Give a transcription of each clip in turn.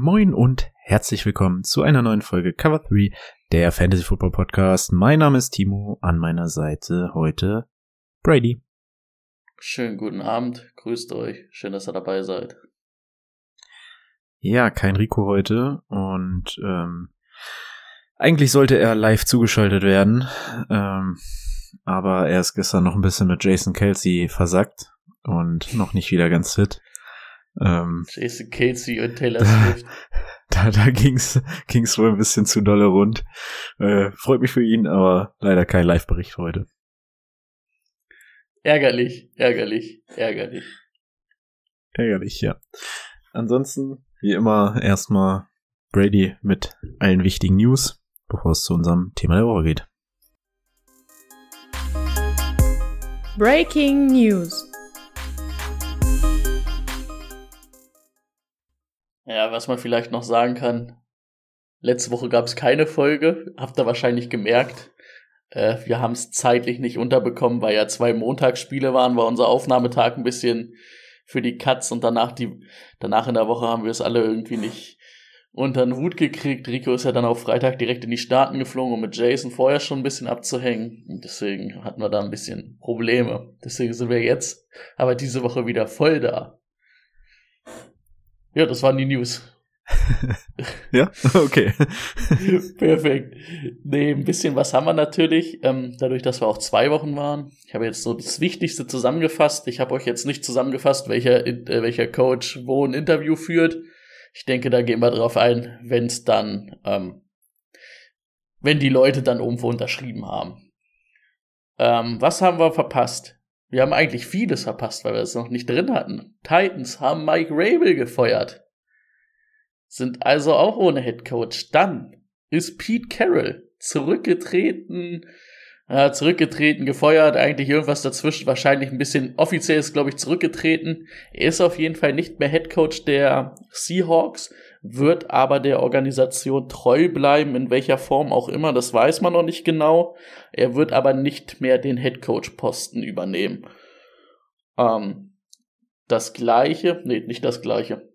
Moin und herzlich willkommen zu einer neuen Folge Cover 3, der Fantasy Football Podcast. Mein Name ist Timo, an meiner Seite heute Brady. Schönen guten Abend, grüßt euch, schön, dass ihr dabei seid. Ja, kein Rico heute und ähm, eigentlich sollte er live zugeschaltet werden, ähm, aber er ist gestern noch ein bisschen mit Jason Kelsey versackt und noch nicht wieder ganz fit. Ähm, Jason Casey und Taylor Swift. Da, da ging's, ging's wohl ein bisschen zu dolle rund. Äh, freut mich für ihn, aber leider kein Live-Bericht heute. Ärgerlich, ärgerlich, ärgerlich. Ärgerlich, ja. Ansonsten, wie immer, erstmal Brady mit allen wichtigen News, bevor es zu unserem Thema der Woche geht. Breaking News. Ja, was man vielleicht noch sagen kann, letzte Woche gab es keine Folge, habt ihr wahrscheinlich gemerkt. Äh, wir haben es zeitlich nicht unterbekommen, weil ja zwei Montagsspiele waren, war unser Aufnahmetag ein bisschen für die Cuts und danach die, danach in der Woche haben wir es alle irgendwie nicht unter den Hut gekriegt. Rico ist ja dann auf Freitag direkt in die Staaten geflogen, um mit Jason vorher schon ein bisschen abzuhängen. Und deswegen hatten wir da ein bisschen Probleme. Deswegen sind wir jetzt aber diese Woche wieder voll da. Ja, das waren die News. ja, okay. Perfekt. Nee, ein bisschen was haben wir natürlich, ähm, dadurch, dass wir auch zwei Wochen waren. Ich habe jetzt so das Wichtigste zusammengefasst. Ich habe euch jetzt nicht zusammengefasst, welcher, äh, welcher Coach wo ein Interview führt. Ich denke, da gehen wir drauf ein, wenn es dann, ähm, wenn die Leute dann irgendwo unterschrieben haben. Ähm, was haben wir verpasst? Wir haben eigentlich vieles verpasst, weil wir es noch nicht drin hatten. Titans haben Mike Rabel gefeuert. Sind also auch ohne Head Coach. Dann ist Pete Carroll zurückgetreten, äh, zurückgetreten, gefeuert, eigentlich irgendwas dazwischen, wahrscheinlich ein bisschen offiziell ist, glaube ich, zurückgetreten. Er ist auf jeden Fall nicht mehr Head Coach der Seahawks, wird aber der Organisation treu bleiben, in welcher Form auch immer, das weiß man noch nicht genau. Er wird aber nicht mehr den Head Coach Posten übernehmen. Ähm, das gleiche, nee, nicht das gleiche.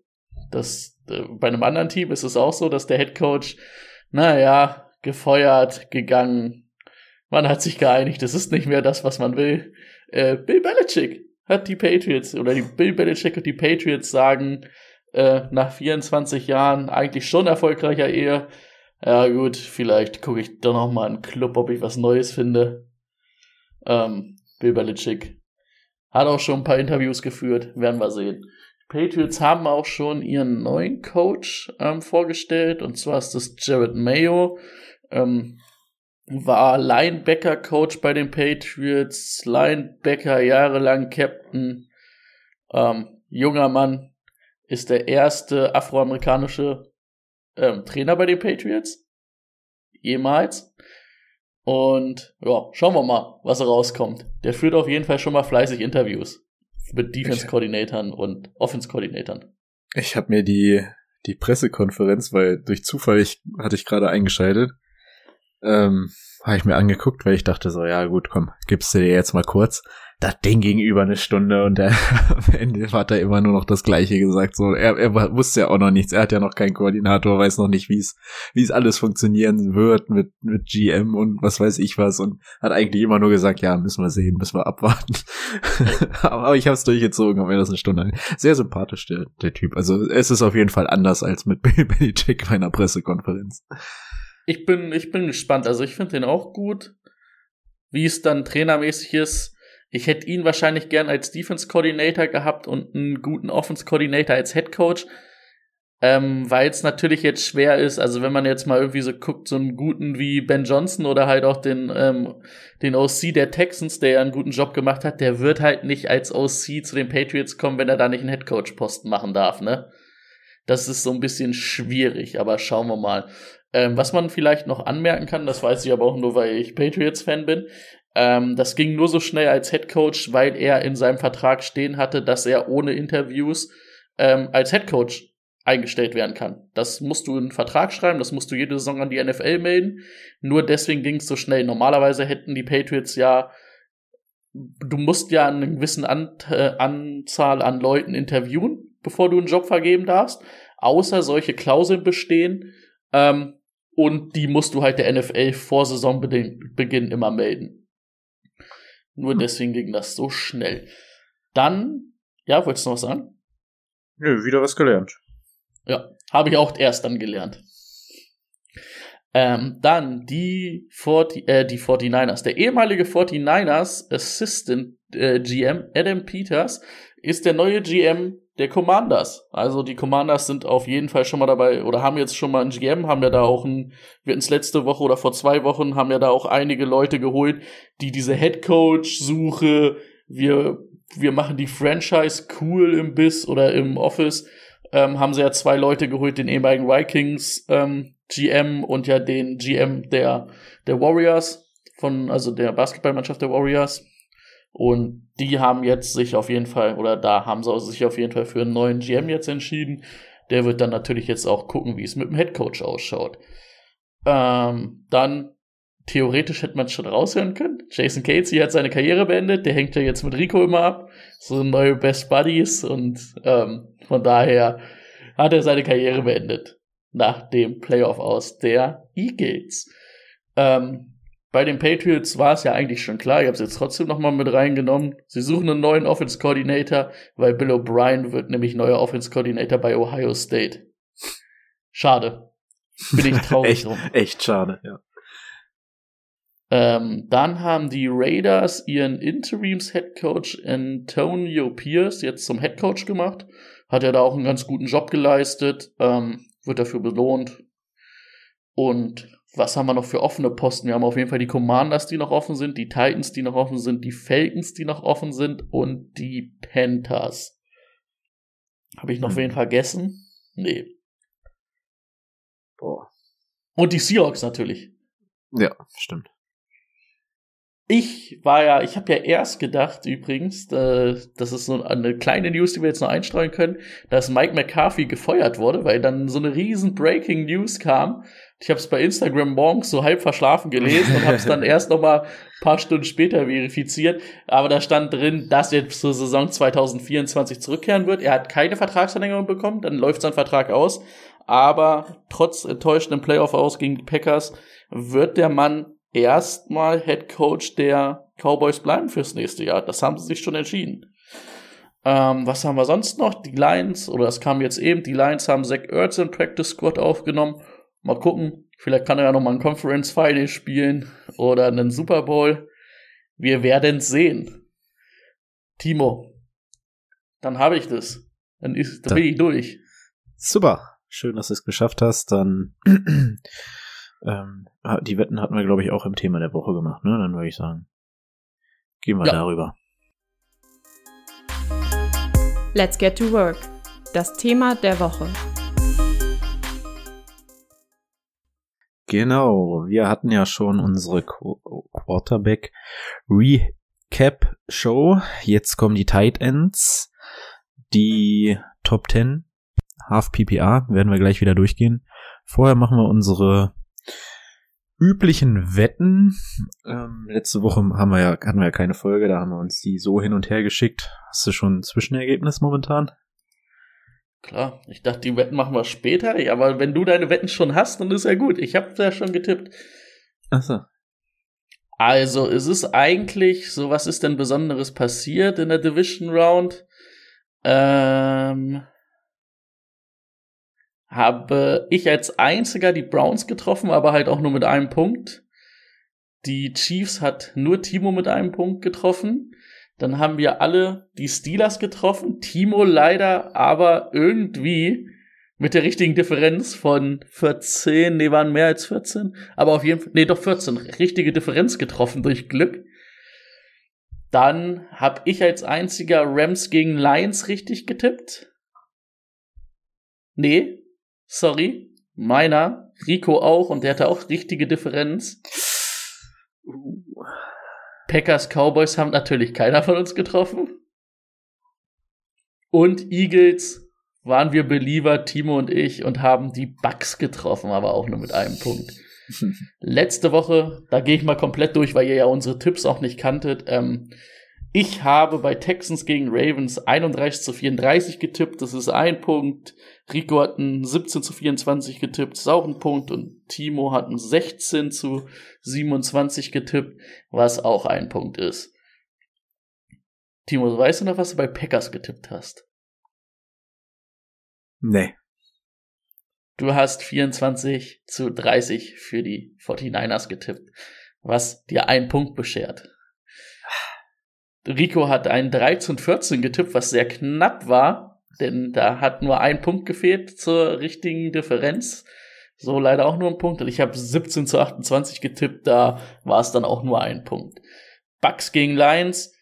Das, äh, bei einem anderen Team ist es auch so, dass der Head Coach, naja, gefeuert, gegangen. Man hat sich geeinigt, das ist nicht mehr das, was man will. Äh, Bill Belichick hat die Patriots, oder die Bill Belichick und die Patriots sagen, äh, nach 24 Jahren eigentlich schon erfolgreicher Ehe. Ja gut, vielleicht gucke ich doch noch mal einen Club, ob ich was Neues finde. Ähm, Bill hat auch schon ein paar Interviews geführt, werden wir sehen. Patriots haben auch schon ihren neuen Coach ähm, vorgestellt, und zwar ist das Jared Mayo. Ähm, war Linebacker-Coach bei den Patriots, Linebacker jahrelang Captain, ähm, junger Mann, ist der erste afroamerikanische ähm, Trainer bei den Patriots. Jemals. Und ja, schauen wir mal, was rauskommt. Der führt auf jeden Fall schon mal fleißig Interviews mit Defense-Koordinatoren und Offense-Koordinatoren. Ich habe mir die, die Pressekonferenz, weil durch Zufall ich, hatte ich gerade eingeschaltet, ähm, habe ich mir angeguckt, weil ich dachte so, ja gut, komm, gibst du dir jetzt mal kurz das Ding gegenüber eine Stunde und der, am Ende hat er immer nur noch das Gleiche gesagt. So, er, er wusste ja auch noch nichts. Er hat ja noch keinen Koordinator, weiß noch nicht, wie es wie es alles funktionieren wird mit mit GM und was weiß ich was und hat eigentlich immer nur gesagt, ja, müssen wir sehen, müssen wir abwarten. Aber ich habe es durchgezogen, habe mir das eine Stunde. Sehr sympathisch der der Typ. Also es ist auf jeden Fall anders als mit Bill Belichick bei einer Pressekonferenz. Ich bin ich bin gespannt. Also ich finde den auch gut. Wie es dann trainermäßig ist, ich hätte ihn wahrscheinlich gern als Defense Coordinator gehabt und einen guten Offense Coordinator als Head Coach. Ähm, weil es natürlich jetzt schwer ist, also wenn man jetzt mal irgendwie so guckt, so einen guten wie Ben Johnson oder halt auch den, ähm, den OC der Texans, der ja einen guten Job gemacht hat, der wird halt nicht als OC zu den Patriots kommen, wenn er da nicht einen Head Coach Posten machen darf, ne? Das ist so ein bisschen schwierig, aber schauen wir mal. Ähm, was man vielleicht noch anmerken kann, das weiß ich aber auch nur, weil ich Patriots-Fan bin, ähm, das ging nur so schnell als Head Coach, weil er in seinem Vertrag stehen hatte, dass er ohne Interviews ähm, als Head Coach eingestellt werden kann. Das musst du in einen Vertrag schreiben, das musst du jede Saison an die NFL melden. Nur deswegen ging es so schnell. Normalerweise hätten die Patriots ja, du musst ja eine gewisse an äh, Anzahl an Leuten interviewen, bevor du einen Job vergeben darfst. Außer solche Klauseln bestehen. Ähm, und die musst du halt der NFL vor Saisonbeginn immer melden. Nur hm. deswegen ging das so schnell. Dann, ja, wolltest du noch was sagen? Nö, wieder was gelernt. Ja, habe ich auch erst dann gelernt. Ähm, dann die, 40, äh, die 49ers. Der ehemalige 49ers Assistant äh, GM Adam Peters ist der neue GM der Commanders. Also die Commanders sind auf jeden Fall schon mal dabei oder haben jetzt schon mal einen GM, haben ja da auch ein, wir hatten letzte Woche oder vor zwei Wochen, haben ja da auch einige Leute geholt, die diese Head Coach Suche, wir, wir machen die Franchise cool im Biss oder im Office, ähm, haben sie ja zwei Leute geholt, den ehemaligen Vikings ähm, GM und ja den GM der, der Warriors von, also der Basketballmannschaft der Warriors. Und die haben jetzt sich auf jeden Fall, oder da haben sie sich auf jeden Fall für einen neuen GM jetzt entschieden. Der wird dann natürlich jetzt auch gucken, wie es mit dem Headcoach ausschaut. Ähm, dann, theoretisch hätte man es schon raushören können. Jason Casey hat seine Karriere beendet. Der hängt ja jetzt mit Rico immer ab. So neue Best Buddies. Und ähm, von daher hat er seine Karriere beendet. Nach dem Playoff aus der Eagles. Ähm, bei den Patriots war es ja eigentlich schon klar, ich habe es jetzt trotzdem nochmal mit reingenommen. Sie suchen einen neuen Offense Coordinator, weil Bill O'Brien wird nämlich neuer Offense Coordinator bei Ohio State. Schade. Bin ich traurig echt, drum. Echt schade, ja. Ähm, dann haben die Raiders ihren Interims-Head Coach Antonio Pierce jetzt zum Head Coach gemacht. Hat er da auch einen ganz guten Job geleistet, ähm, wird dafür belohnt. Und was haben wir noch für offene Posten? Wir haben auf jeden Fall die Commanders, die noch offen sind, die Titans, die noch offen sind, die Falcons, die noch offen sind und die Panthers. Habe ich noch hm. wen vergessen? Nee. Boah. Und die Seahawks natürlich. Ja, stimmt. Ich war ja, ich habe ja erst gedacht übrigens, äh, das ist so eine kleine News, die wir jetzt noch einstreuen können, dass Mike McCarthy gefeuert wurde, weil dann so eine riesen Breaking News kam. Ich habe es bei Instagram morgens so halb verschlafen gelesen und habe es dann erst noch mal ein paar Stunden später verifiziert. Aber da stand drin, dass er zur Saison 2024 zurückkehren wird. Er hat keine Vertragsverlängerung bekommen, dann läuft sein Vertrag aus. Aber trotz enttäuschendem Playoff aus gegen die Packers wird der Mann erstmal Head Coach der Cowboys bleiben fürs nächste Jahr. Das haben sie sich schon entschieden. Ähm, was haben wir sonst noch? Die Lions, oder es kam jetzt eben, die Lions haben Zach Ertz in Practice Squad aufgenommen. Mal gucken, vielleicht kann er ja noch mal ein Conference Final spielen oder einen Super Bowl. Wir werden sehen. Timo, dann habe ich das. Dann, ist, dann bin ich durch. Super. Schön, dass du es geschafft hast. Dann ähm, die Wetten hatten wir, glaube ich, auch im Thema der Woche gemacht, ne? Dann würde ich sagen, gehen wir ja. darüber. Let's get to work. Das Thema der Woche. Genau, wir hatten ja schon unsere Qu Quarterback Recap Show. Jetzt kommen die Tight Ends, die Top 10, Half PPA, werden wir gleich wieder durchgehen. Vorher machen wir unsere üblichen Wetten. Ähm, letzte Woche haben wir ja, hatten wir ja keine Folge, da haben wir uns die so hin und her geschickt. Hast du schon ein Zwischenergebnis momentan? Klar, ich dachte, die Wetten machen wir später, aber wenn du deine Wetten schon hast, dann ist ja gut. Ich habe ja schon getippt. Achso. Also, es ist eigentlich, so was ist denn Besonderes passiert in der Division Round? Ähm, habe ich als einziger die Browns getroffen, aber halt auch nur mit einem Punkt. Die Chiefs hat nur Timo mit einem Punkt getroffen. Dann haben wir alle die Steelers getroffen. Timo leider aber irgendwie mit der richtigen Differenz von 14, nee, waren mehr als 14, aber auf jeden Fall, nee, doch 14, richtige Differenz getroffen durch Glück. Dann habe ich als einziger Rams gegen Lions richtig getippt. Nee, sorry. Meiner, Rico auch und der hatte auch richtige Differenz. Packers Cowboys haben natürlich keiner von uns getroffen. Und Eagles waren wir Believer, Timo und ich, und haben die Bucks getroffen, aber auch nur mit einem Punkt. Letzte Woche, da gehe ich mal komplett durch, weil ihr ja unsere Tipps auch nicht kanntet. Ähm, ich habe bei Texans gegen Ravens 31 zu 34 getippt, das ist ein Punkt. Rico hat ein 17 zu 24 getippt, das ist auch ein Punkt. Und Timo hat ein 16 zu 27 getippt, was auch ein Punkt ist. Timo, weißt du noch, was du bei Packers getippt hast? Nee. Du hast 24 zu 30 für die 49ers getippt, was dir einen Punkt beschert. Rico hat einen 13 14 getippt, was sehr knapp war, denn da hat nur ein Punkt gefehlt zur richtigen Differenz. So leider auch nur ein Punkt. Und ich habe 17 zu 28 getippt, da war es dann auch nur ein Punkt. Bucks gegen Lions,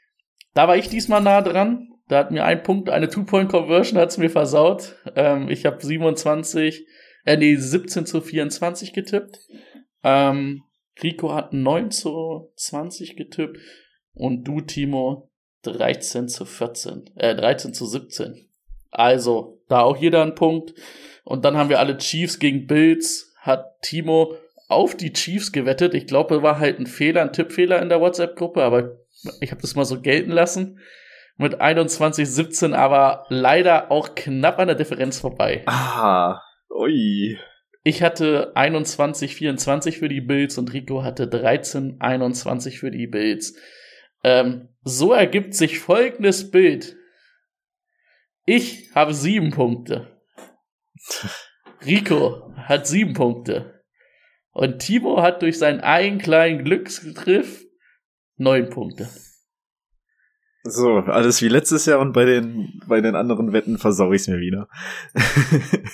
da war ich diesmal nah dran. Da hat mir ein Punkt, eine Two-Point-Conversion hat's mir versaut. Ähm, ich habe 27, äh, nee, 17 zu 24 getippt. Ähm, Rico hat 9 zu 20 getippt. Und du, Timo, 13 zu 14, äh, 13 zu 17. Also, da auch jeder einen Punkt. Und dann haben wir alle Chiefs gegen Bills. Hat Timo auf die Chiefs gewettet. Ich glaube, war halt ein Fehler, ein Tippfehler in der WhatsApp-Gruppe, aber ich habe das mal so gelten lassen mit 21-17, aber leider auch knapp an der Differenz vorbei. Ah, ui. Ich hatte 21-24 für die Bills und Rico hatte 13-21 für die Bills. Ähm, so ergibt sich folgendes Bild. Ich habe sieben Punkte. Rico hat sieben Punkte. Und Timo hat durch seinen einen kleinen Glücksgriff neun Punkte. So, alles wie letztes Jahr und bei den, bei den anderen Wetten versau ich's mir wieder.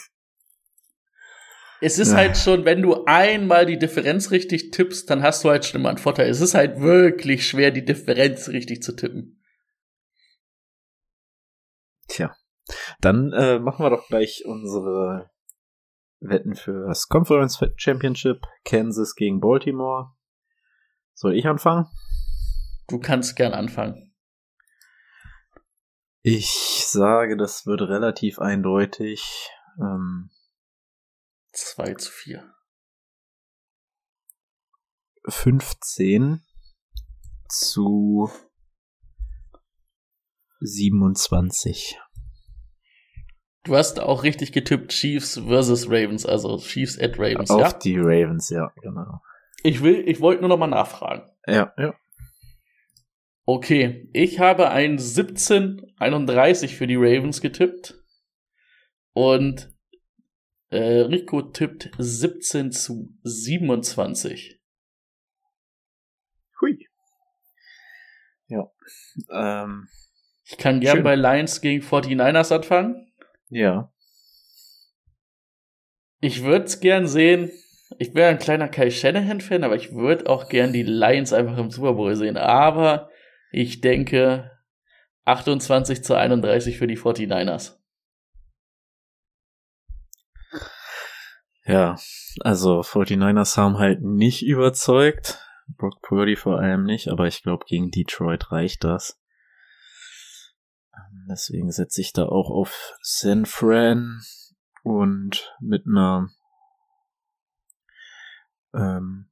Es ist Ja. halt schon, wenn du einmal die Differenz richtig tippst, dann hast du halt schon immer einen Vorteil. Es ist halt wirklich schwer, die Differenz richtig zu tippen. Tja. Dann äh, machen wir doch gleich unsere Wetten für das Conference Championship. Kansas gegen Baltimore. Soll ich anfangen? Du kannst gern anfangen. Ich sage, das wird relativ eindeutig. Ähm, 2 zu 4. 15 zu 27. Du hast auch richtig getippt Chiefs versus Ravens, also Chiefs at Ravens, Auf ja? die Ravens, ja, genau. Ich will, ich wollte nur noch mal nachfragen. Ja, ja. Okay, ich habe ein 17-31 für die Ravens getippt. Und äh, Rico tippt 17 zu 27. Hui. Ja. Ähm, Ich kann gern Schön. bei Lions gegen 49ers anfangen. ja. Ich würde es gern sehen. Ich wäre ein kleiner Kai Shanahan-Fan, aber ich würde auch gern die Lions einfach im Super Bowl sehen. Aber ich denke 28 zu 31 für die 49ers. Ja, also 49ers haben halt nicht überzeugt. Brock Purdy vor allem nicht, aber ich glaube, gegen Detroit reicht das. Ähm, Deswegen setze ich da auch auf San Fran und mit einer ähm,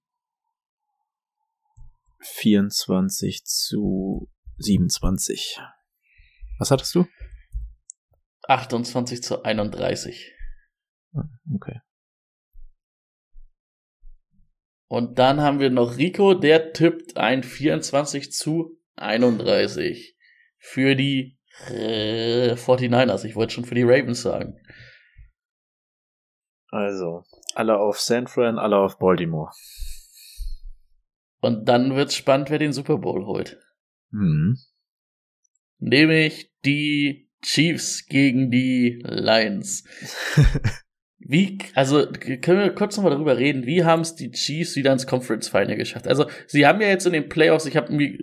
24 zu 27. Was hattest du? 28 zu 31. Ah, Okay. Und dann haben wir noch Rico, der tippt ein 24 zu 31 für die äh, 49ers. Ich wollte schon für die Ravens sagen. Also, alle auf San Fran, alle auf Baltimore. Und dann wird's spannend, wer den Super Bowl holt. Hm. Nämlich die Chiefs gegen die Lions. Wie, also können wir kurz nochmal darüber reden, wie haben es die Chiefs wieder ins Conference Final geschafft? Also sie haben ja jetzt in den Playoffs, ich habe mir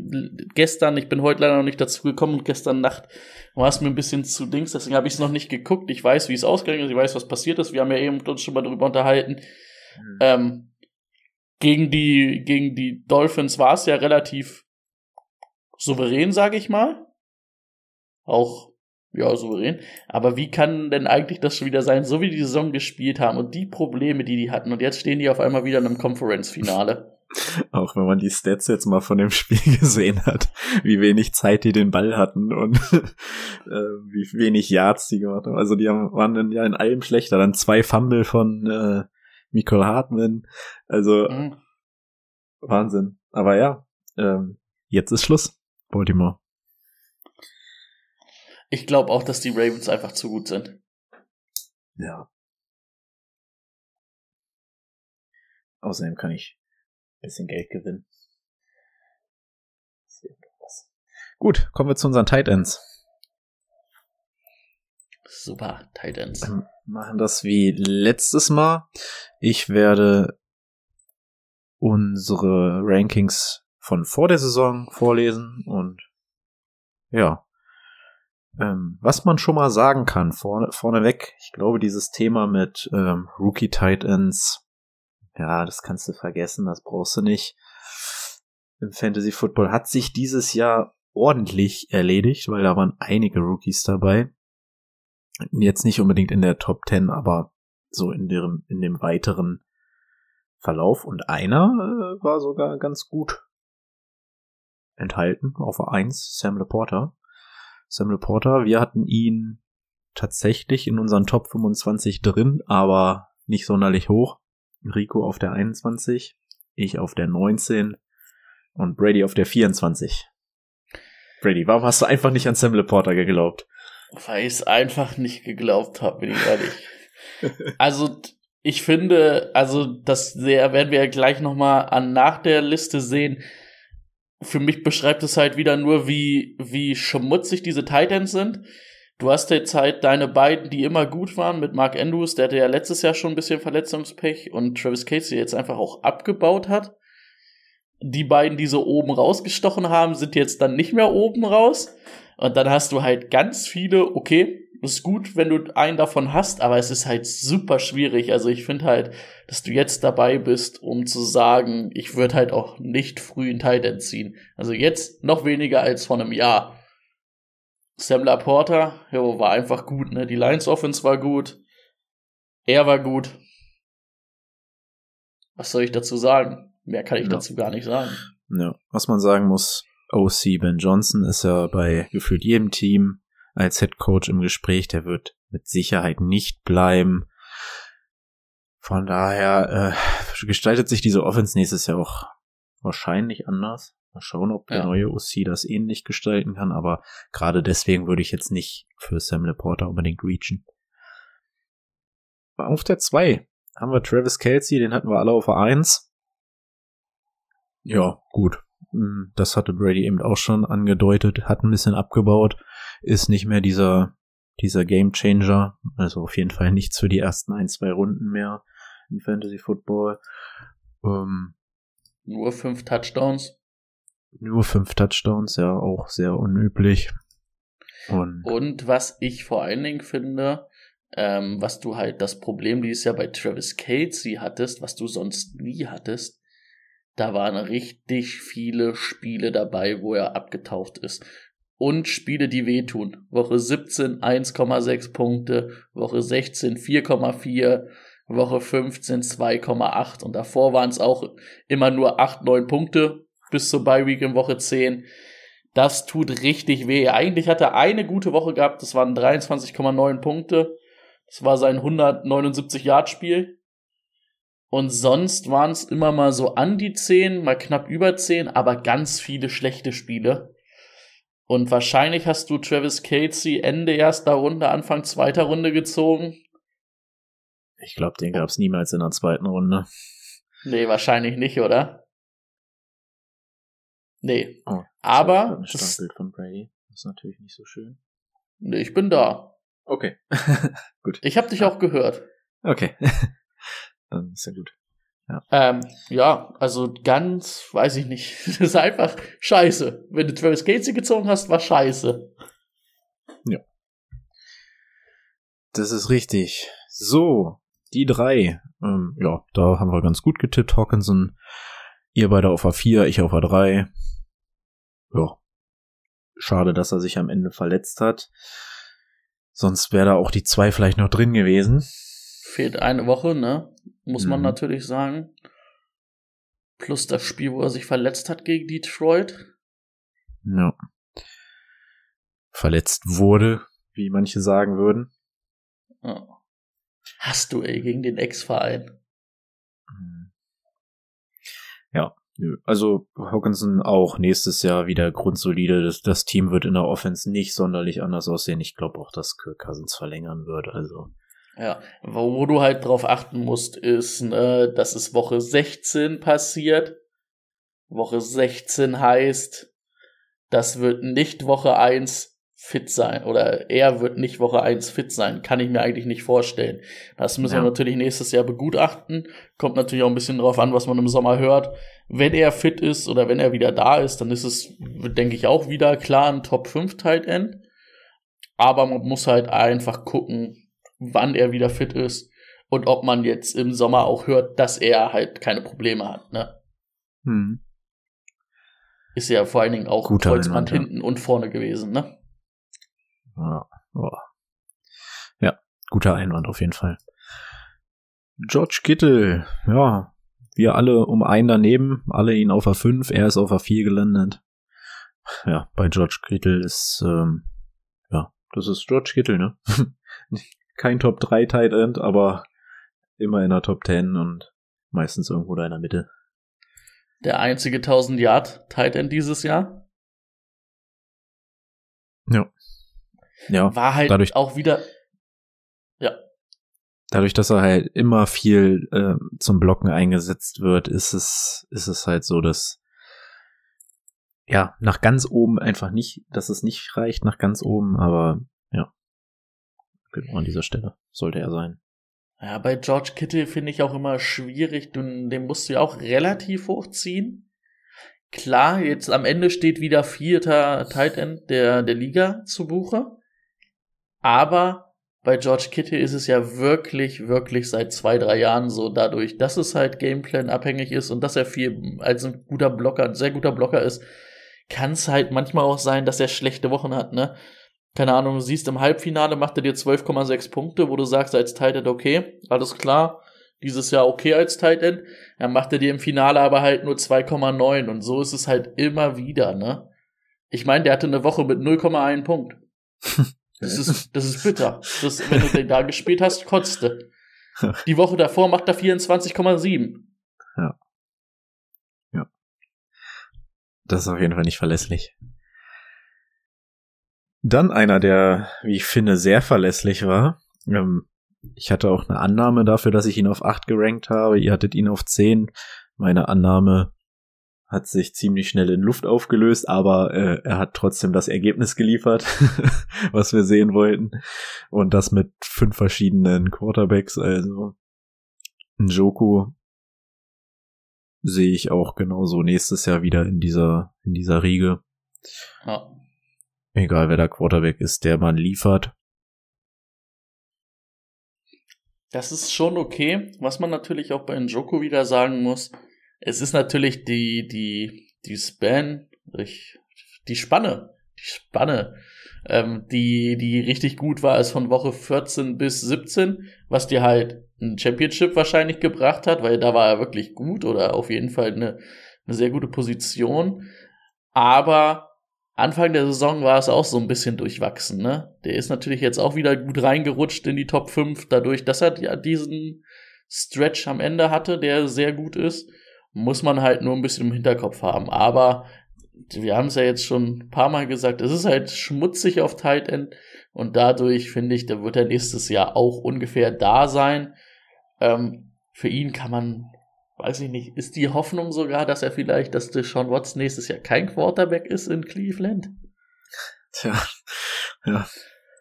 gestern, ich bin heute leider noch nicht dazu gekommen und gestern Nacht war es mir ein bisschen zu Dings, deswegen habe ich es noch nicht geguckt. Ich weiß, wie es ausgegangen ist, ich weiß, was passiert ist. Wir haben ja eben uns schon mal darüber unterhalten. Mhm. Ähm, gegen die gegen die Dolphins war es ja relativ souverän, sage ich mal. Auch ja, souverän. Aber wie kann denn eigentlich das schon wieder sein, so wie die Saison gespielt haben und die Probleme, die die hatten und jetzt stehen die auf einmal wieder in einem Conference-Finale? Auch wenn man die Stats jetzt mal von dem Spiel gesehen hat, wie wenig Zeit die den Ball hatten und äh, wie wenig Yards die gemacht haben. Also die haben, waren dann ja in allem schlechter. Dann zwei Fumble von äh, Michael Hartman. Also mhm. Wahnsinn. Aber ja, ähm, jetzt ist Schluss. Baltimore. Ich glaube auch, dass die Ravens einfach zu gut sind. Ja. Außerdem kann ich ein bisschen Geld gewinnen. Gut, kommen wir zu unseren Tight Ends. Super, Tight Ends. Wir machen das wie letztes Mal. Ich werde unsere Rankings von vor der Saison vorlesen und ja, ähm, was man schon mal sagen kann, vorne, vorneweg, ich glaube, dieses Thema mit ähm, Rookie Tight Ends, ja, das kannst du vergessen, das brauchst du nicht. Im Fantasy Football hat sich dieses Jahr ordentlich erledigt, weil da waren einige Rookies dabei. Jetzt nicht unbedingt in der Top 10, aber so in dem, in dem weiteren Verlauf. Und einer äh, war sogar ganz gut enthalten auf 1, Sam Laporta. Sam Reporter. Wir hatten ihn tatsächlich in unseren Top 25 drin, aber nicht sonderlich hoch. Rico auf der 21, ich auf der 19 und Brady auf der 24. Brady, warum hast du einfach nicht an Sam Reporter geglaubt? Weil ich es einfach nicht geglaubt habe, bin ich ehrlich. also ich finde, also das werden wir ja gleich nochmal an nach der Liste sehen für mich beschreibt es halt wieder nur, wie, wie schmutzig diese Titans sind. Du hast jetzt halt deine beiden, die immer gut waren, mit Mark Andrews, der hatte ja letztes Jahr schon ein bisschen Verletzungspech und Travis Casey jetzt einfach auch abgebaut hat. Die beiden, die so oben rausgestochen haben, sind jetzt dann nicht mehr oben raus. Und dann hast du halt ganz viele, okay, ist gut, wenn du einen davon hast, aber es ist halt super schwierig. Also ich finde halt, dass du jetzt dabei bist, um zu sagen, ich würde halt auch nicht früh in Titan ziehen. Also jetzt noch weniger als vor einem Jahr. Sam Laporta, jo, war einfach gut, ne? Die Lions Offense war gut. Er war gut. Was soll ich dazu sagen? Mehr kann ich ja. dazu gar nicht sagen. Ja, was man sagen muss, OC Ben Johnson ist ja bei gefühlt jedem Team als Head Coach im Gespräch. Der wird mit Sicherheit nicht bleiben. Von daher äh, gestaltet sich diese Offense nächstes Jahr auch wahrscheinlich anders. Mal schauen, ob der ja. neue OC das ähnlich gestalten kann, aber gerade deswegen würde ich jetzt nicht für Sam Laporta unbedingt reachen. Auf der 2 haben wir Travis Kelsey, den hatten wir alle auf der 1. Ja, gut. Hm, das hatte Brady eben auch schon angedeutet, hat ein bisschen abgebaut ist nicht mehr dieser, dieser Game Changer. Also auf jeden Fall nichts für die ersten ein, zwei Runden mehr im Fantasy Football. Ähm, nur fünf Touchdowns. Nur fünf Touchdowns, ja, auch sehr unüblich. Und, Und was ich vor allen Dingen finde, ähm, was du halt das Problem dieses Jahr bei Travis Casey hattest, was du sonst nie hattest, da waren richtig viele Spiele dabei, wo er abgetaucht ist und Spiele, die wehtun. Woche 17 1,6 Punkte, Woche 16 4,4, Woche 15 2,8 und davor waren es auch immer nur 8, 9 Punkte bis zur Bye Week in Woche 10. Das tut richtig weh. Eigentlich hat er eine gute Woche gehabt, das waren 23,9 Punkte. Das war sein 179 Yard Spiel. Und sonst waren es immer mal so an die 10, mal knapp über 10, aber ganz viele schlechte Spiele. Und wahrscheinlich hast du Travis Casey Ende erster Runde, Anfang zweiter Runde gezogen. Ich glaube, den gab es niemals in der zweiten Runde. Nee, wahrscheinlich nicht, oder? Nee. Oh, Aber. Ein Standbild von Brady. Das ist natürlich nicht so schön. Nee, ich bin da. Okay. Gut. Ich habe dich ja. auch gehört. Okay. Dann ist ja gut. Ja. Ähm, ja, also ganz, weiß ich nicht. Das ist einfach scheiße. Wenn du Travis Casey gezogen hast, war scheiße. Ja. Das ist richtig. So, die drei. Ähm, ja, da haben wir ganz gut getippt, Hawkinson. Ihr beide auf A4, ich auf A3. Ja. Schade, dass er sich am Ende verletzt hat. Sonst wäre da auch die zwei vielleicht noch drin gewesen. Fehlt eine Woche, ne? Muss mhm. man natürlich sagen. Plus das Spiel, wo er sich verletzt hat gegen Detroit. Ja. Verletzt wurde, wie manche sagen würden. Ja. Hast du, ey, gegen den Ex-Verein. Mhm. Ja, also Hawkinson auch nächstes Jahr wieder grundsolide. Das, das Team wird in der Offense nicht sonderlich anders aussehen. Ich glaube auch, dass Kirk Cousins verlängern wird. Also ja, wo, wo du halt drauf achten musst, ist, ne, dass es Woche 16 passiert. Woche 16 heißt, das wird nicht Woche 1 fit sein oder er wird nicht Woche 1 fit sein. Kann ich mir eigentlich nicht vorstellen. Das müssen ja. wir natürlich nächstes Jahr begutachten. Kommt natürlich auch ein bisschen drauf an, was man im Sommer hört. Wenn er fit ist oder wenn er wieder da ist, dann ist es, denke ich, auch wieder klar ein Top 5 Tight End. Aber man muss halt einfach gucken, wann er wieder fit ist und ob man jetzt im Sommer auch hört, dass er halt keine Probleme hat, ne? Hm. Ist ja vor allen Dingen auch Guter Kreuzband hinten und vorne gewesen, ne? Ja, oh. ja, guter Einwand auf jeden Fall. George Kittle, ja, wir alle um einen daneben, alle ihn auf A5, er ist auf A4 gelandet. Ja, bei George Kittle ist, ähm, ja, das ist George Kittle, ne? Kein Top 3 Tight End, aber immer in der Top 10 und meistens irgendwo da in der Mitte. Der einzige 1000 Yard Tight End dieses Jahr? Ja. Ja, war halt dadurch, auch wieder. Ja. Dadurch, dass er halt immer viel äh, zum Blocken eingesetzt wird, ist es, ist es halt so, dass ja, nach ganz oben einfach nicht, dass es nicht reicht nach ganz oben, aber ja. Genau an dieser Stelle sollte er sein. Ja, bei George Kittle finde ich auch immer schwierig, du, den musst du ja auch relativ hochziehen. Klar, jetzt am Ende steht wieder vierter Tight End der, der Liga zu Buche. Aber bei George Kitty ist es ja wirklich, wirklich seit zwei, drei Jahren so, dadurch, dass es halt Gameplan abhängig ist und dass er viel als ein guter Blocker, ein sehr guter Blocker ist, kann es halt manchmal auch sein, dass er schlechte Wochen hat, ne? Keine Ahnung, du siehst im Halbfinale macht er dir 12,6 Punkte, wo du sagst als Tight End, okay, alles klar, dieses Jahr okay als Tight End. Er macht er dir im Finale aber halt nur 2,9 und so ist es halt immer wieder, ne? Ich meine, der hatte eine Woche mit 0,1 Punkt. Das ist, das ist bitter. Das, wenn du den da gespielt hast, kotzte. Die Woche davor macht er 24,7. Ja. Ja. Das ist auf jeden Fall nicht verlässlich. Dann einer, der, wie ich finde, sehr verlässlich war. Ähm, ich hatte auch eine Annahme dafür, dass ich ihn auf 8 gerankt habe. Ihr hattet ihn auf 10. Meine Annahme hat sich ziemlich schnell in Luft aufgelöst, aber äh, er hat trotzdem das Ergebnis geliefert, was wir sehen wollten. Und das mit fünf verschiedenen Quarterbacks, also Njoku sehe ich auch genauso nächstes Jahr wieder in dieser, in dieser Riege. Ja. Egal wer der Quarterback ist, der man liefert. Das ist schon okay. Was man natürlich auch bei Njoku wieder sagen muss, es ist natürlich die, die, die Span, die Spanne, die Spanne, ähm, die, die richtig gut war, ist von Woche 14 bis 17, was dir halt ein Championship wahrscheinlich gebracht hat, weil da war er wirklich gut oder auf jeden Fall eine, eine sehr gute Position. Aber Anfang der Saison war es auch so ein bisschen durchwachsen, ne? Der ist natürlich jetzt auch wieder gut reingerutscht in die Top 5, dadurch, dass er diesen Stretch am Ende hatte, der sehr gut ist muss man halt nur ein bisschen im Hinterkopf haben. Aber wir haben es ja jetzt schon ein paar Mal gesagt, es ist halt schmutzig auf Tight End und dadurch finde ich, da wird er nächstes Jahr auch ungefähr da sein. Ähm, für ihn kann man, weiß ich nicht, ist die Hoffnung sogar, dass er vielleicht, dass Deshaun Watts nächstes Jahr kein Quarterback ist in Cleveland? Tja, ja,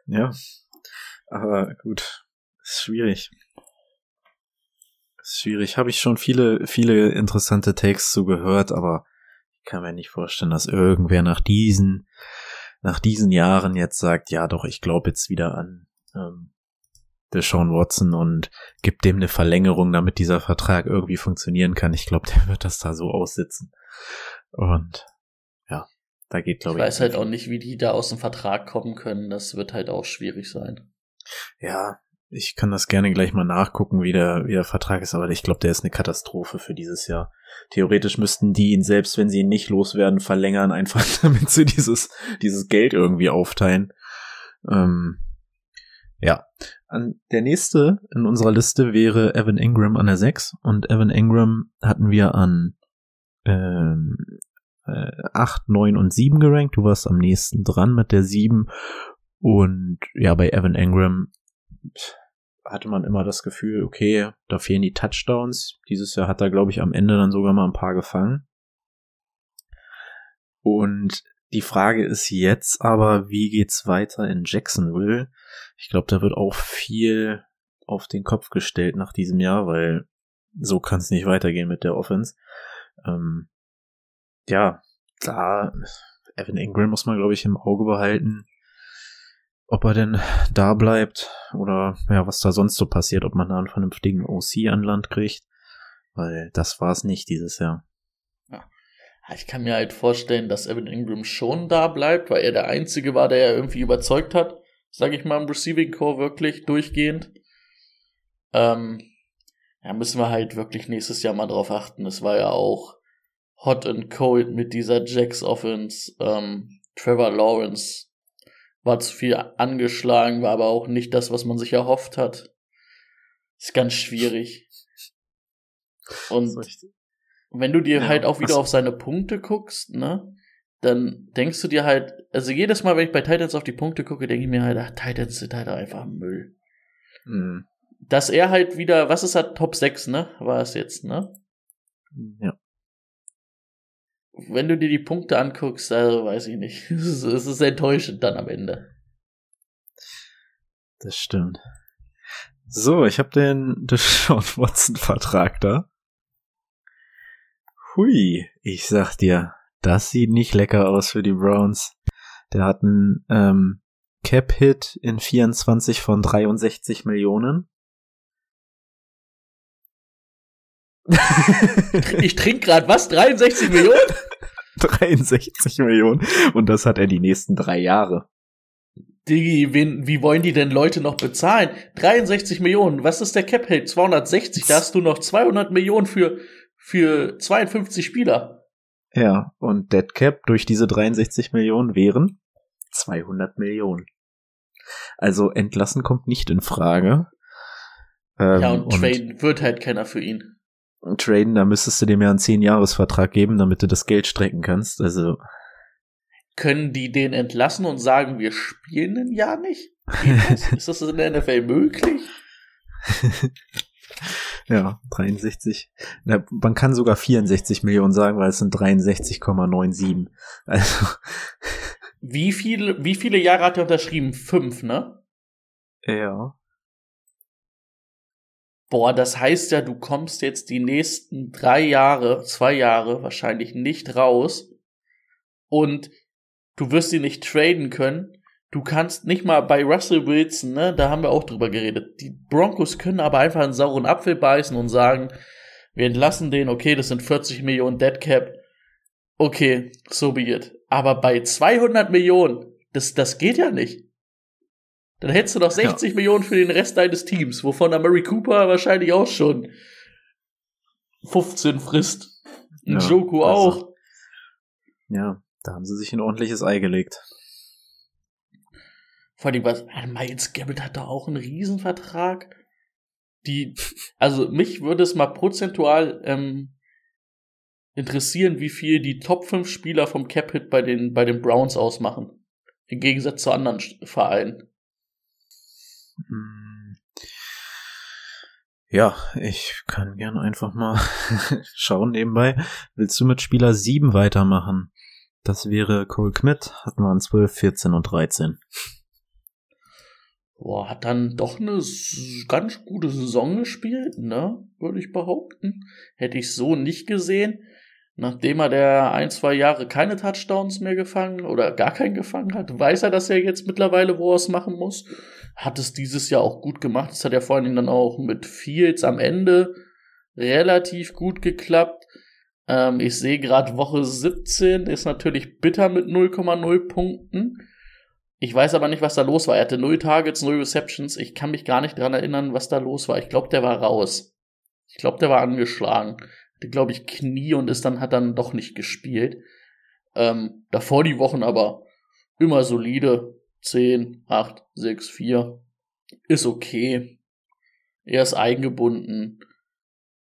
ja. Aber gut, ist schwierig. Ist schwierig. Habe ich schon viele, viele interessante Takes zugehört, aber ich kann mir nicht vorstellen, dass irgendwer nach diesen, nach diesen Jahren jetzt sagt, ja doch, ich glaube jetzt wieder an ähm, Deshaun Watson und gibt dem eine Verlängerung, damit dieser Vertrag irgendwie funktionieren kann. Ich glaube, der wird das da so aussitzen. Und ja, da geht, glaube ich. Ich weiß halt auch nicht, wie die da aus dem Vertrag kommen können. Das wird halt auch schwierig sein. Ja, ich kann das gerne gleich mal nachgucken, wie der, wie der Vertrag ist, aber ich glaube, der ist eine Katastrophe für dieses Jahr. Theoretisch müssten die ihn, selbst wenn sie ihn nicht loswerden, verlängern, einfach damit sie dieses, dieses Geld irgendwie aufteilen. Ähm, ja. An, der nächste in unserer Liste wäre Evan Ingram an der 6 und Evan Ingram hatten wir an ähm, äh, 8, 9 und 7 gerankt. Du warst am nächsten dran mit der 7. Und ja, bei Evan Ingram hatte man immer das Gefühl, okay, da fehlen die Touchdowns. Dieses Jahr hat er, glaube ich, am Ende dann sogar mal ein paar gefangen. Und die Frage ist jetzt aber, wie geht's weiter in Jacksonville? Ich glaube, da wird auch viel auf den Kopf gestellt nach diesem Jahr, weil so kann es nicht weitergehen mit der Offense. Ähm, ja, da Evan Ingram muss man, glaube ich, im Auge behalten ob er denn da bleibt oder ja, was da sonst so passiert, ob man da einen vernünftigen OC an Land kriegt, weil das war es nicht dieses Jahr. Ja. Ich kann mir halt vorstellen, dass Evan Ingram schon da bleibt, weil er der Einzige war, der ja irgendwie überzeugt hat, sage ich mal, im Receiving Core wirklich durchgehend. Ähm, ja, müssen wir halt wirklich nächstes Jahr mal drauf achten. Es war ja auch hot and cold mit dieser Jacks Offense. Ähm, Trevor Lawrence war zu viel angeschlagen, war aber auch nicht das, was man sich erhofft hat. Ist ganz schwierig. Und wenn du dir ja, halt auch wieder auf seine Punkte guckst, ne, dann denkst du dir halt, also jedes Mal, wenn ich bei Titans auf die Punkte gucke, denke ich mir halt, ach, Titans sind halt einfach Müll. Mhm. Dass er halt wieder, was ist er, Top 6, ne, war es jetzt, ne? Ja wenn du dir die Punkte anguckst, also weiß ich nicht. Es ist, es ist enttäuschend dann am Ende. Das stimmt. So, ich habe den Deshaun Watson Vertrag da. Hui, ich sag dir, das sieht nicht lecker aus für die Browns. Der hat einen ähm, Cap-Hit in 24 von 63 Millionen. ich trinke gerade was? 63 Millionen? 63 Millionen. Und das hat er die nächsten drei Jahre. Digi, wen, wie wollen die denn Leute noch bezahlen? 63 Millionen. Was ist der Cap Hate? 260. Da hast du noch 200 Millionen für, für 52 Spieler. Ja, und Dead Cap durch diese 63 Millionen wären 200 Millionen. Also entlassen kommt nicht in Frage. Ähm, ja, und, und traden wird halt keiner für ihn traden, da müsstest du dem ja einen 10-Jahres-Vertrag geben, damit du das Geld strecken kannst. Also. Können die den entlassen und sagen, wir spielen ein Jahr nicht? Ist das in der NFL möglich? ja, 63. Na, man kann sogar 64 Millionen sagen, weil es sind 63,97. Also. Wie viele, wie viele Jahre hat er unterschrieben? Fünf, ne? Ja. Boah, das heißt ja, du kommst jetzt die nächsten drei Jahre, zwei Jahre wahrscheinlich nicht raus und du wirst sie nicht traden können. Du kannst nicht mal bei Russell Wilson, ne, da haben wir auch drüber geredet. Die Broncos können aber einfach einen sauren Apfel beißen und sagen, wir entlassen den, okay, das sind 40 Millionen Dead Cap. Okay, so be it. Aber bei 200 Millionen, das, das geht ja nicht. Dann hättest du noch 60 ja. Millionen für den Rest deines Teams, wovon der Murray Cooper wahrscheinlich auch schon 15 frisst. Ein ja, Joku also, auch. Ja, da haben sie sich ein ordentliches Ei gelegt. Vor allem, was, Miles Garrett hat da auch einen Riesenvertrag. Die, also mich würde es mal prozentual ähm, interessieren, wie viel die Top 5 Spieler vom Cap-Hit bei den, bei den Browns ausmachen. Im Gegensatz zu anderen Vereinen. Hm. Ja, ich kann gern einfach mal schauen nebenbei. Willst du mit Spieler 7 weitermachen? Das wäre Cole Kmet, hatten wir an 12, 14 und 13. boah, hat dann doch eine ganz gute Saison gespielt, ne? Würde ich behaupten. Hätte ich so nicht gesehen. Nachdem er der ein, zwei Jahre keine Touchdowns mehr gefangen oder gar keinen gefangen hat, weiß er, dass er jetzt mittlerweile wo er es machen muss. Hat es dieses Jahr auch gut gemacht. Das hat ja vor allen Dingen dann auch mit Fields am Ende relativ gut geklappt. Ähm, ich sehe gerade Woche 17 ist natürlich bitter mit 0,0 Punkten. Ich weiß aber nicht, was da los war. Er hatte 0 Targets, 0 Receptions. Ich kann mich gar nicht dran erinnern, was da los war. Ich glaube, der war raus. Ich glaube, der war angeschlagen. Glaube ich, Knie und ist dann, hat dann doch nicht gespielt. Ähm, davor die Wochen aber immer solide. 10, 8, 6, 4. Ist okay. Er ist eingebunden.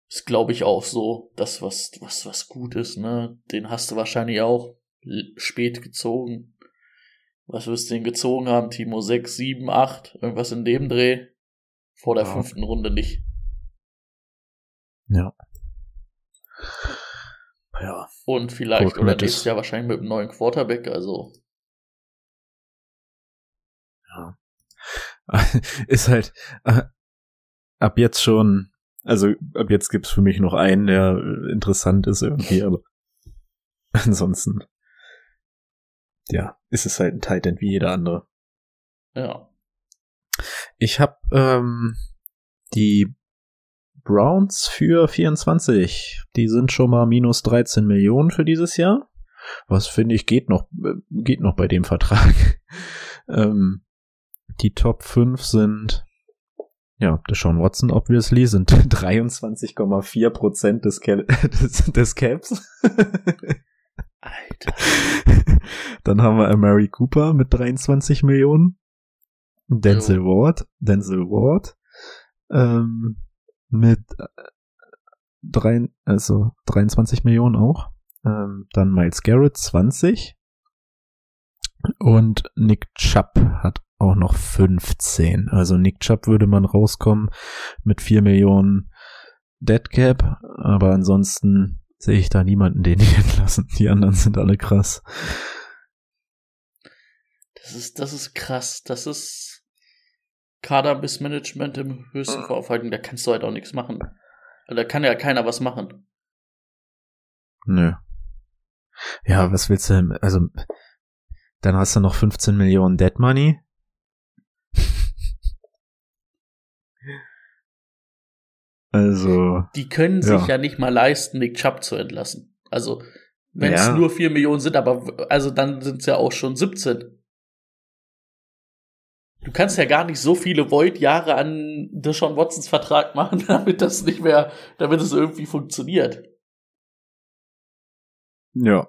Ist, glaube ich, auch so, das, was, was, was gut ist, ne? Den hast du wahrscheinlich auch spät gezogen. Was wirst du denn gezogen haben, Timo? 6, 7, 8? Irgendwas in dem Dreh? Vor der Ja. fünften Runde nicht. Ja. Ja. Und vielleicht, oder nächstes Jahr wahrscheinlich mit einem neuen Quarterback, also. ist halt äh, ab jetzt schon, also ab jetzt gibt's für mich noch einen, der äh, interessant ist irgendwie, aber ansonsten, ja, ist es halt ein Titan wie jeder andere. Ja. Ich habe ähm, die Browns für 24. Die sind schon mal minus 13 Millionen für dieses Jahr. Was finde ich geht noch, äh, geht noch bei dem Vertrag. ähm, die Top 5 sind, ja, Deshaun Watson obviously sind 23,4 Prozent des, Cal des, des Caps. Alter. Dann haben wir Amari Cooper mit 23 Millionen. Denzel Jo. Ward, Denzel Ward, ähm, mit äh, drei, also 23 Millionen auch. Ähm, dann Miles Garrett 20. Und Nick Chubb hat auch noch 15. Also Nick Chubb würde man rauskommen mit 4 Millionen Dead Cap, aber ansonsten sehe ich da niemanden, den die entlassen. Die anderen sind alle krass. Das ist, das ist krass. Das ist Kader-Missmanagement im höchsten Vorfalten. Da kannst du halt auch nichts machen. Also Da kann ja keiner was machen. Nö. Ja, was willst du denn? Also, dann hast du noch 15 Millionen Dead Money. Also, Die können Ja. sich ja nicht mal leisten, Nick Chubb zu entlassen. Also, wenn es Ja. nur 4 Millionen sind, aber also dann sind es ja auch schon 17. Du kannst ja gar nicht so viele Void-Jahre an Deshaun Watsons Vertrag machen, damit das nicht mehr, damit es irgendwie funktioniert. ja.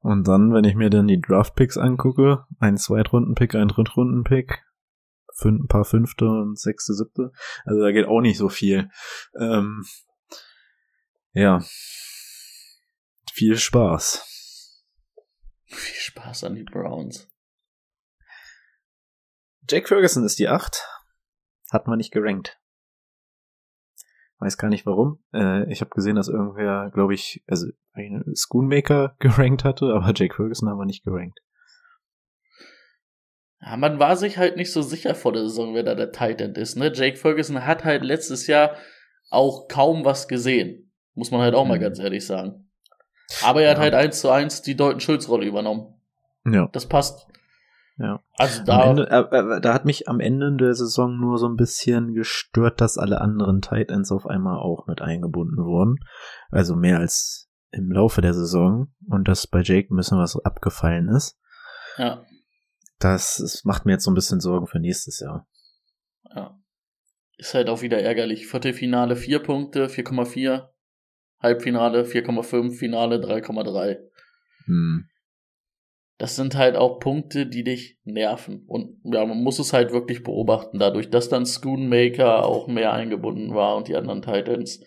Und dann, wenn ich mir dann die Draft-Picks angucke, ein Zweitrunden-Pick, ein Drittrunden-Pick, ein paar Fünfte und Sechste, Siebte, also da geht auch nicht so viel. Ähm, ja. Viel Spaß. Viel Spaß an die Browns. Jake Ferguson ist die 8. Hat man nicht gerankt. Weiß gar nicht warum. Äh, ich habe gesehen, dass irgendwer, glaube ich, also einen Schoonmaker gerankt hatte, aber Jake Ferguson haben wir nicht gerankt. Ja, man war sich halt nicht so sicher vor der Saison, wer da der Tight End ist. Ne? Jake Ferguson hat halt letztes Jahr auch kaum was gesehen. Muss man halt auch mal Mhm. ganz ehrlich sagen. Aber er hat Ja. halt eins zu eins die Dalton Schulz Rolle übernommen. Ja. Das passt. Ja. Also da, Ende, äh, äh, da hat mich am Ende der Saison nur so ein bisschen gestört, dass alle anderen Tight Ends auf einmal auch mit eingebunden wurden. Also mehr als im Laufe der Saison. Und dass bei Jake ein bisschen was abgefallen ist. ja, Das, das macht mir jetzt so ein bisschen Sorgen für nächstes Jahr. ja. Ist halt auch wieder ärgerlich. Viertelfinale 4 Punkte, 4,4. Halbfinale 4,5, Finale 3,3. Hm. Das sind halt auch Punkte, die dich nerven. Und ja, man muss es halt wirklich beobachten, dadurch, dass dann Schoonmaker auch mehr eingebunden war und die anderen Titans.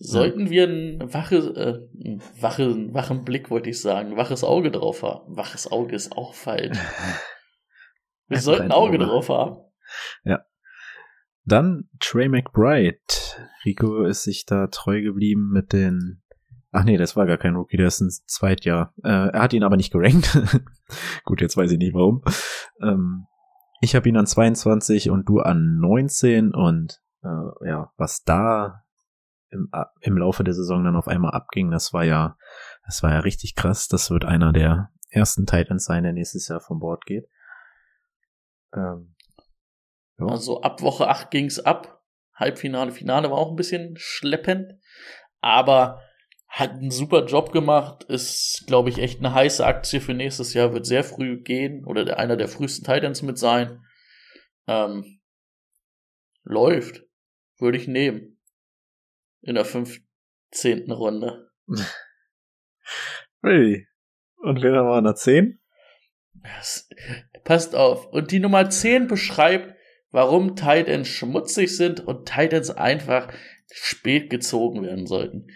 Sollten wir wache, äh, ein wache, einen wachen Blick, wollte ich sagen, waches Auge drauf haben. Waches Auge ist auch falsch. Wir sollten ein Auge Auge. drauf haben. Dann Trey McBride. Rico ist sich da treu geblieben mit den. Ach nee, das war gar kein Rookie, der ist ein Zweitjahr. Äh, er hat ihn aber nicht gerankt. Gut, jetzt weiß ich nicht warum. Ähm, Ich habe ihn an 22 und du an 19 und äh, ja, was da im, im Laufe der Saison dann auf einmal abging, das war ja, das war ja richtig krass. Das wird einer der ersten Titans sein, der nächstes Jahr vom Bord geht. Ähm, ja. Also ab Woche 8 ging's ab. Halbfinale, Finale war auch ein bisschen schleppend, aber hat einen super Job gemacht, ist, glaube ich, echt eine heiße Aktie für nächstes Jahr, wird sehr früh gehen oder einer der frühesten Titans mit sein. Ähm, läuft. Würde ich nehmen. In der 15. Runde. Really? Und wer war in der 10? Passt auf. Und die Nummer 10 beschreibt, warum Titans schmutzig sind und Titans einfach spät gezogen werden sollten.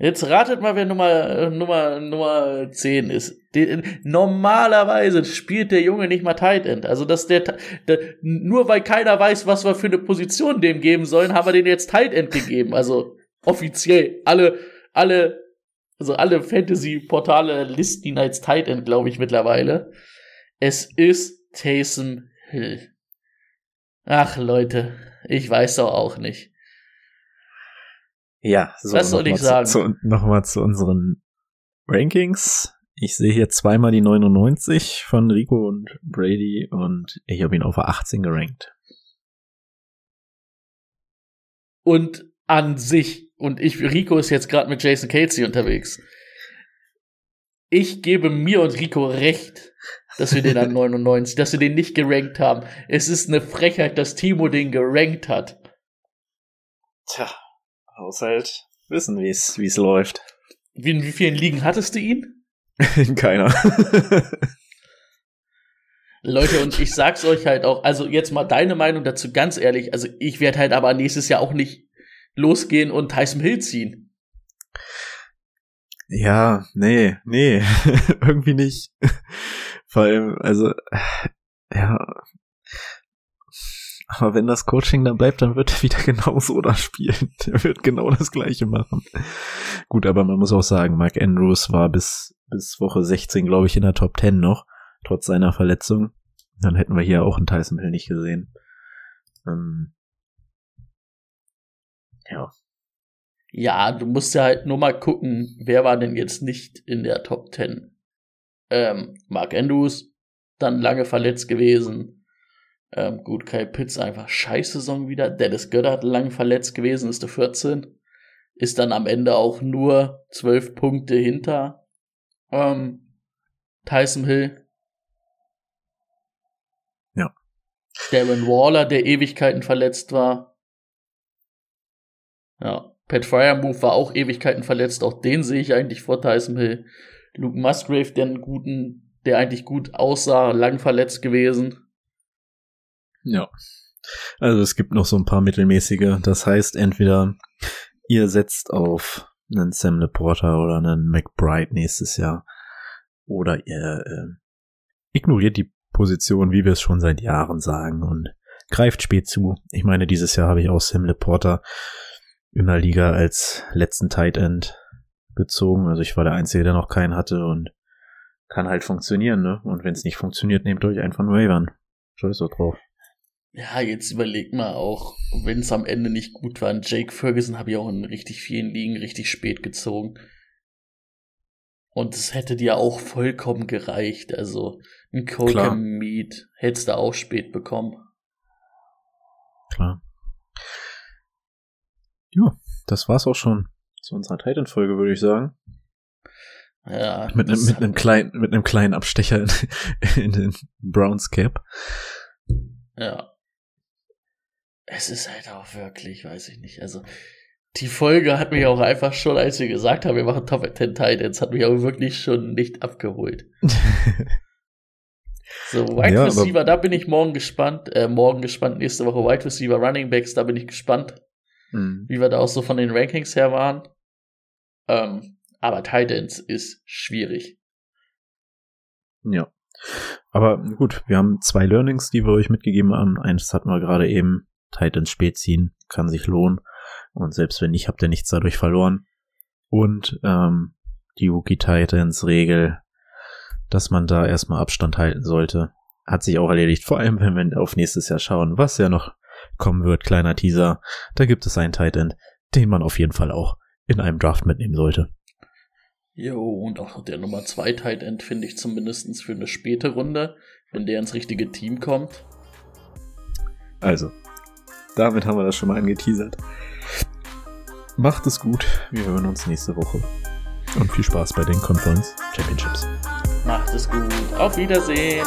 Jetzt ratet mal, wer Nummer, Nummer, Nummer 10 ist. Die, normalerweise spielt der Junge nicht mal Tight End. Also, dass der, der, nur weil keiner weiß, was wir für eine Position dem geben sollen, haben wir den jetzt Tight End gegeben. Also, offiziell. Alle, alle, also alle Fantasy-Portale listen ihn als Tight End, glaube ich, mittlerweile. Es ist Taysom Hill. Ach, Leute, ich weiß doch auch nicht. Ja, so was soll ich sagen? Zu, zu, Nochmal zu unseren Rankings. Ich sehe hier zweimal die 99 von Rico und Brady und ich habe ihn auf 18 gerankt. Und an sich, und ich, Rico ist jetzt gerade mit Jason Casey unterwegs. Ich gebe mir und Rico recht, dass wir den an 99, dass wir den nicht gerankt haben. Es ist eine Frechheit, dass Timo den gerankt hat. Tja, Haushalt wissen, wie es wie es läuft. Wie, in wie vielen Ligen hattest du ihn? In keiner. Leute, und ich sag's euch halt auch, also jetzt mal deine Meinung dazu, ganz ehrlich, also ich werde halt aber nächstes Jahr auch nicht losgehen und Tyson Hill ziehen. Ja, nee, nee, irgendwie nicht. Vor allem, also, ja, aber wenn das Coaching dann bleibt, dann wird er wieder genauso da spielen. Er wird genau das Gleiche machen. Gut, aber man muss auch sagen, Mark Andrews war bis, bis Woche 16, glaube ich, in der Top 10 noch, trotz seiner Verletzung. Dann hätten wir hier auch einen Tyson Hill nicht gesehen. Ähm, ja. Ja, du musst ja halt nur mal gucken, wer war denn jetzt nicht in der Top 10. Ähm, Mark Andrews, dann lange verletzt gewesen. Ähm, gut, Kai Pitts einfach scheiß Saison wieder. Dennis Götter lang verletzt gewesen, ist der 14. Ist dann am Ende auch nur 12 Punkte hinter ähm, Tyson Hill. Ja. Darren Waller, der Ewigkeiten verletzt war. Ja. Pat Fryermove war auch Ewigkeiten verletzt. Auch den sehe ich eigentlich vor Tyson Hill. Luke Musgrave, der einen guten, der eigentlich gut aussah, lang verletzt gewesen. Ja. Also es gibt noch so ein paar mittelmäßige. Das heißt, entweder ihr setzt auf einen Sam Laporta oder einen McBride nächstes Jahr oder ihr äh, ignoriert die Position, wie wir es schon seit Jahren sagen und greift spät zu. Ich meine, dieses Jahr habe ich auch Sam Laporta in der Liga als letzten Tight End gezogen. Also ich war der Einzige, der noch keinen hatte und kann halt funktionieren, ne? Und wenn es nicht funktioniert, nehmt euch einen von. Scheiß doch drauf. Ja, jetzt überleg mal auch, wenn es am Ende nicht gut war. Jake Ferguson habe ich auch in richtig vielen Ligen richtig spät gezogen. Und es hätte dir auch vollkommen gereicht. Also ein Colker Meat hättest du auch spät bekommen. Klar. Ja, das war's auch schon zu unserer Titan-Folge, würde ich sagen. Ja. Mit einem, mit einem kleinen, mit einem kleinen Abstecher in, in den Browns Cap. Ja es ist halt auch wirklich, weiß ich nicht, also die Folge hat mich auch einfach schon, als wir gesagt haben, wir machen Top 10 Titans, hat mich auch wirklich schon nicht abgeholt. so, Wide ja, Receiver, da bin ich morgen gespannt, äh, morgen gespannt, nächste Woche Wide Receiver, Running Backs, da bin ich gespannt, mhm. wie wir da auch so von den Rankings her waren. Ähm, aber Titans ist schwierig. Ja. Aber gut, wir haben zwei Learnings, die wir euch mitgegeben haben. Eins hatten wir gerade eben, Titans spät ziehen, kann sich lohnen. Und selbst wenn nicht, habt ihr nichts dadurch verloren. Und ähm, die Wookie Titans Regel, dass man da erstmal Abstand halten sollte. hat sich auch erledigt. Vor allem, wenn wir auf nächstes Jahr schauen, was ja noch kommen wird. Kleiner Teaser. Da gibt es einen Tight End, den man auf jeden Fall auch in einem Draft mitnehmen sollte. Jo, und auch der Nummer 2 Tight End finde ich zumindest für eine späte Runde, wenn der ins richtige Team kommt. Also, damit haben wir das schon mal angeteasert. Macht es gut. Wir hören uns nächste Woche. Und viel Spaß bei den Conference Championships. Macht es gut. Auf Wiedersehen.